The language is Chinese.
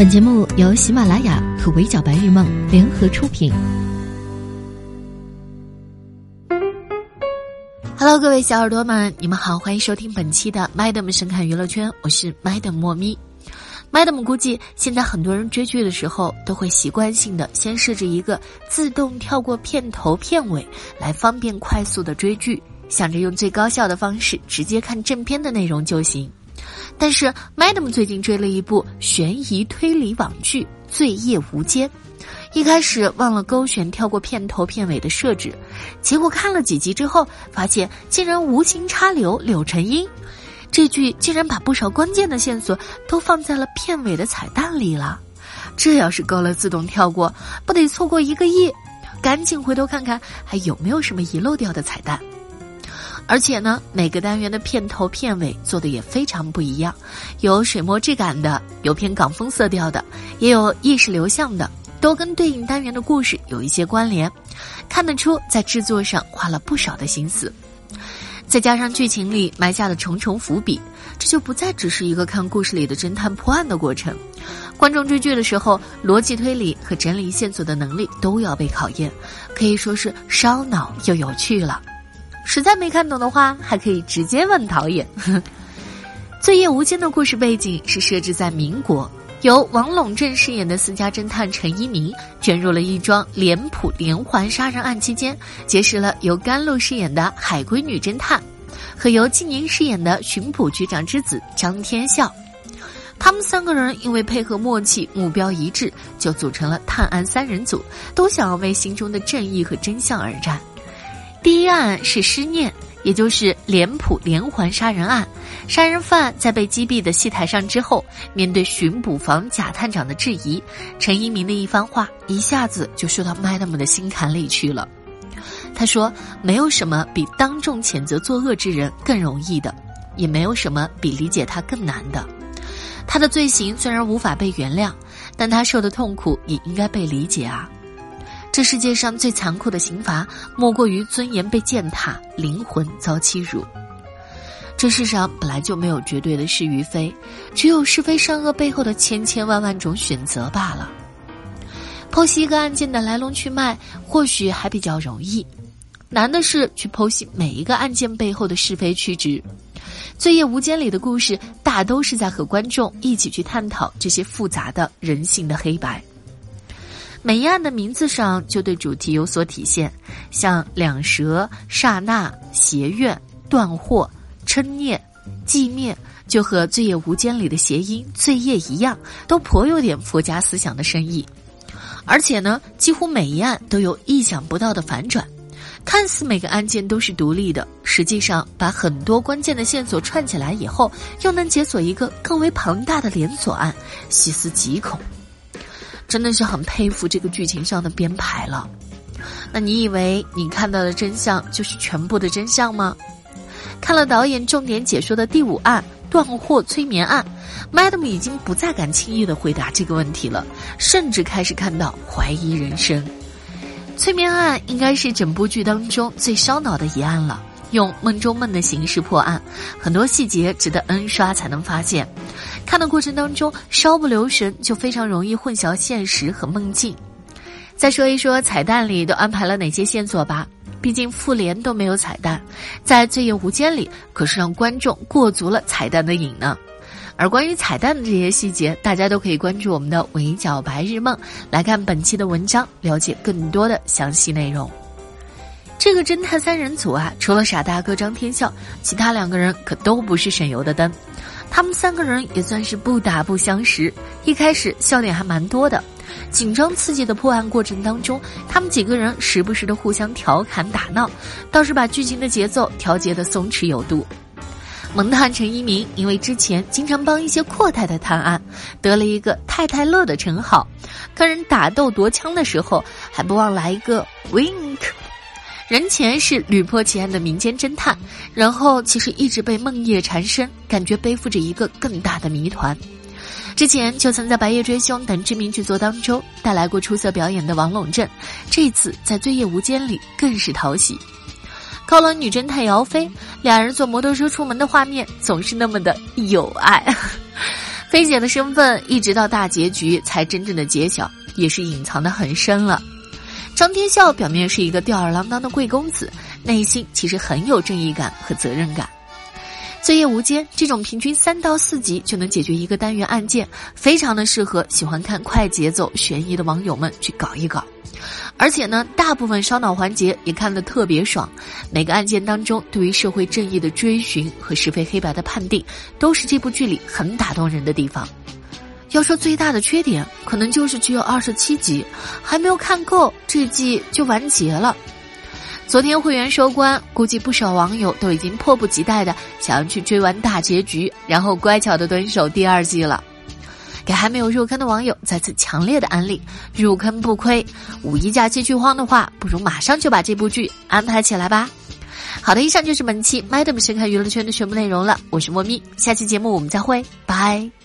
本节目由喜马拉雅和围剿白日梦联合出品。Hello，各位小耳朵们，你们好，欢迎收听本期的 Madam 神侃娱乐圈，我是 Madam 莫咪。Madam 估计现在很多人追剧的时候都会习惯性的先设置一个自动跳过片头片尾，来方便快速的追剧，想着用最高效的方式直接看正片的内容就行。但是，Madam 最近追了一部悬疑推理网剧《罪业无间》，一开始忘了勾选跳过片头片尾的设置，结果看了几集之后，发现竟然无情插柳柳成荫，这剧竟然把不少关键的线索都放在了片尾的彩蛋里了。这要是勾了自动跳过，不得错过一个亿？赶紧回头看看还有没有什么遗漏掉的彩蛋。而且呢，每个单元的片头片尾做的也非常不一样，有水墨质感的，有偏港风色调的，也有意识流向的，都跟对应单元的故事有一些关联，看得出在制作上花了不少的心思。再加上剧情里埋下的重重伏笔，这就不再只是一个看故事里的侦探破案的过程。观众追剧的时候，逻辑推理和整理线索的能力都要被考验，可以说是烧脑又有趣了。实在没看懂的话，还可以直接问导演。《罪业无间》的故事背景是设置在民国，由王陇镇饰演的私家侦探陈一鸣卷入了一桩脸谱连环杀人案期间，结识了由甘露饰演的海归女侦探，和由纪宁饰演的巡捕局长之子张天笑。他们三个人因为配合默契、目标一致，就组成了探案三人组，都想要为心中的正义和真相而战。第一案是失念，也就是脸谱连环杀人案。杀人犯在被击毙的戏台上之后，面对巡捕房贾探长的质疑，陈一鸣的一番话一下子就说到 Madam 的心坎里去了。他说：“没有什么比当众谴责作恶之人更容易的，也没有什么比理解他更难的。他的罪行虽然无法被原谅，但他受的痛苦也应该被理解啊。”这世界上最残酷的刑罚，莫过于尊严被践踏，灵魂遭欺辱。这世上本来就没有绝对的是与非，只有是非善恶背后的千千万万种选择罢了。剖析一个案件的来龙去脉，或许还比较容易，难的是去剖析每一个案件背后的是非曲直。《罪业无间》里的故事，大都是在和观众一起去探讨这些复杂的人性的黑白。每一案的名字上就对主题有所体现，像两舌、刹那、邪怨、断货、嗔念、寂灭，就和《罪业无间》里的谐音“罪业”一样，都颇有点佛家思想的深意。而且呢，几乎每一案都有意想不到的反转，看似每个案件都是独立的，实际上把很多关键的线索串起来以后，又能解锁一个更为庞大的连锁案，细思极恐。真的是很佩服这个剧情上的编排了。那你以为你看到的真相就是全部的真相吗？看了导演重点解说的第五案断货催眠案，Madam 已经不再敢轻易的回答这个问题了，甚至开始看到怀疑人生。催眠案应该是整部剧当中最烧脑的一案了。用梦中梦的形式破案，很多细节值得 N 刷才能发现。看的过程当中稍不留神，就非常容易混淆现实和梦境。再说一说彩蛋里都安排了哪些线索吧。毕竟复联都没有彩蛋，在《罪业无间》里可是让观众过足了彩蛋的瘾呢。而关于彩蛋的这些细节，大家都可以关注我们的围剿白日梦来看本期的文章，了解更多的详细内容。这个侦探三人组啊，除了傻大哥张天笑，其他两个人可都不是省油的灯。他们三个人也算是不打不相识，一开始笑点还蛮多的。紧张刺激的破案过程当中，他们几个人时不时的互相调侃打闹，倒是把剧情的节奏调节的松弛有度。萌探陈一鸣因为之前经常帮一些阔太太探案，得了一个太太乐的称号。跟人打斗夺枪的时候，还不忘来一个 wink。人前是屡破奇案的民间侦探，然后其实一直被梦魇缠身，感觉背负着一个更大的谜团。之前就曾在《白夜追凶》等知名剧作当中带来过出色表演的王陇镇，这次在《醉夜无间》里更是讨喜。高冷女侦探姚飞，俩人坐摩托车出门的画面总是那么的有爱。菲姐的身份一直到大结局才真正的揭晓，也是隐藏的很深了。张天笑表面是一个吊儿郎当的贵公子，内心其实很有正义感和责任感。罪业无间这种平均三到四集就能解决一个单元案件，非常的适合喜欢看快节奏悬疑的网友们去搞一搞。而且呢，大部分烧脑环节也看得特别爽。每个案件当中，对于社会正义的追寻和是非黑白的判定，都是这部剧里很打动人的地方。要说最大的缺点，可能就是只有二十七集，还没有看够，这季就完结了。昨天会员收官，估计不少网友都已经迫不及待的想要去追完大结局，然后乖巧的蹲守第二季了。给还没有入坑的网友再次强烈的安利，入坑不亏。五一假期剧荒的话，不如马上就把这部剧安排起来吧。好的，以上就是本期 Madam 深看娱乐圈的全部内容了。我是莫咪，下期节目我们再会，拜。